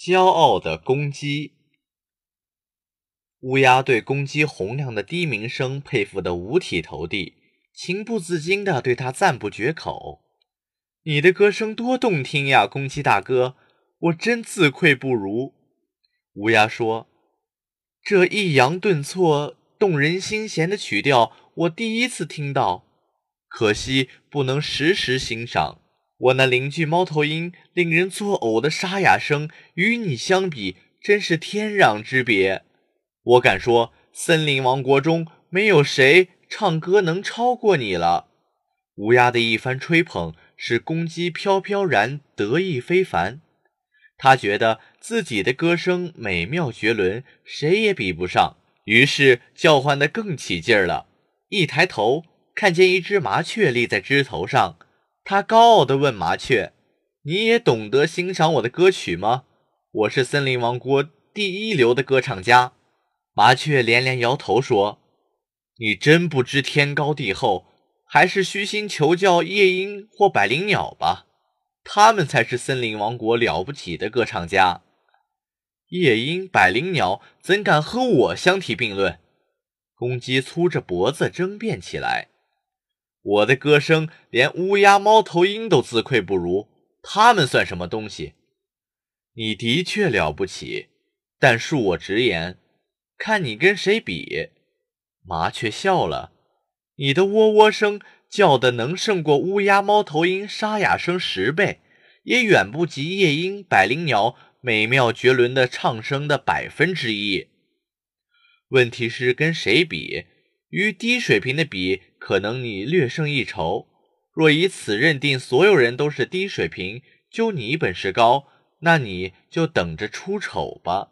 骄傲的公鸡。乌鸦对公鸡洪亮的低鸣声佩服得五体投地，情不自禁地对它赞不绝口：“你的歌声多动听呀，公鸡大哥，我真自愧不如。”乌鸦说：“这抑扬顿挫、动人心弦的曲调，我第一次听到，可惜不能时时欣赏。我那邻居猫头鹰令人作呕的沙哑声，与你相比，真是天壤之别。”我敢说，森林王国中没有谁唱歌能超过你了。乌鸦的一番吹捧，使公鸡飘飘然得意非凡。他觉得自己的歌声美妙绝伦，谁也比不上，于是叫唤得更起劲儿了。一抬头，看见一只麻雀立在枝头上，他高傲地问麻雀：“你也懂得欣赏我的歌曲吗？我是森林王国第一流的歌唱家。”麻雀连连摇头说：“你真不知天高地厚，还是虚心求教夜莺或百灵鸟吧，他们才是森林王国了不起的歌唱家。夜莺、百灵鸟怎敢和我相提并论？”公鸡粗着脖子争辩起来：“我的歌声连乌鸦、猫头鹰都自愧不如，他们算什么东西？你的确了不起，但恕我直言。”看你跟谁比？麻雀笑了。你的喔喔声叫的能胜过乌鸦、猫头鹰沙哑声十倍，也远不及夜莺、百灵鸟美妙绝伦的唱声的百分之一。问题是跟谁比？与低水平的比，可能你略胜一筹。若以此认定所有人都是低水平，就你本事高，那你就等着出丑吧。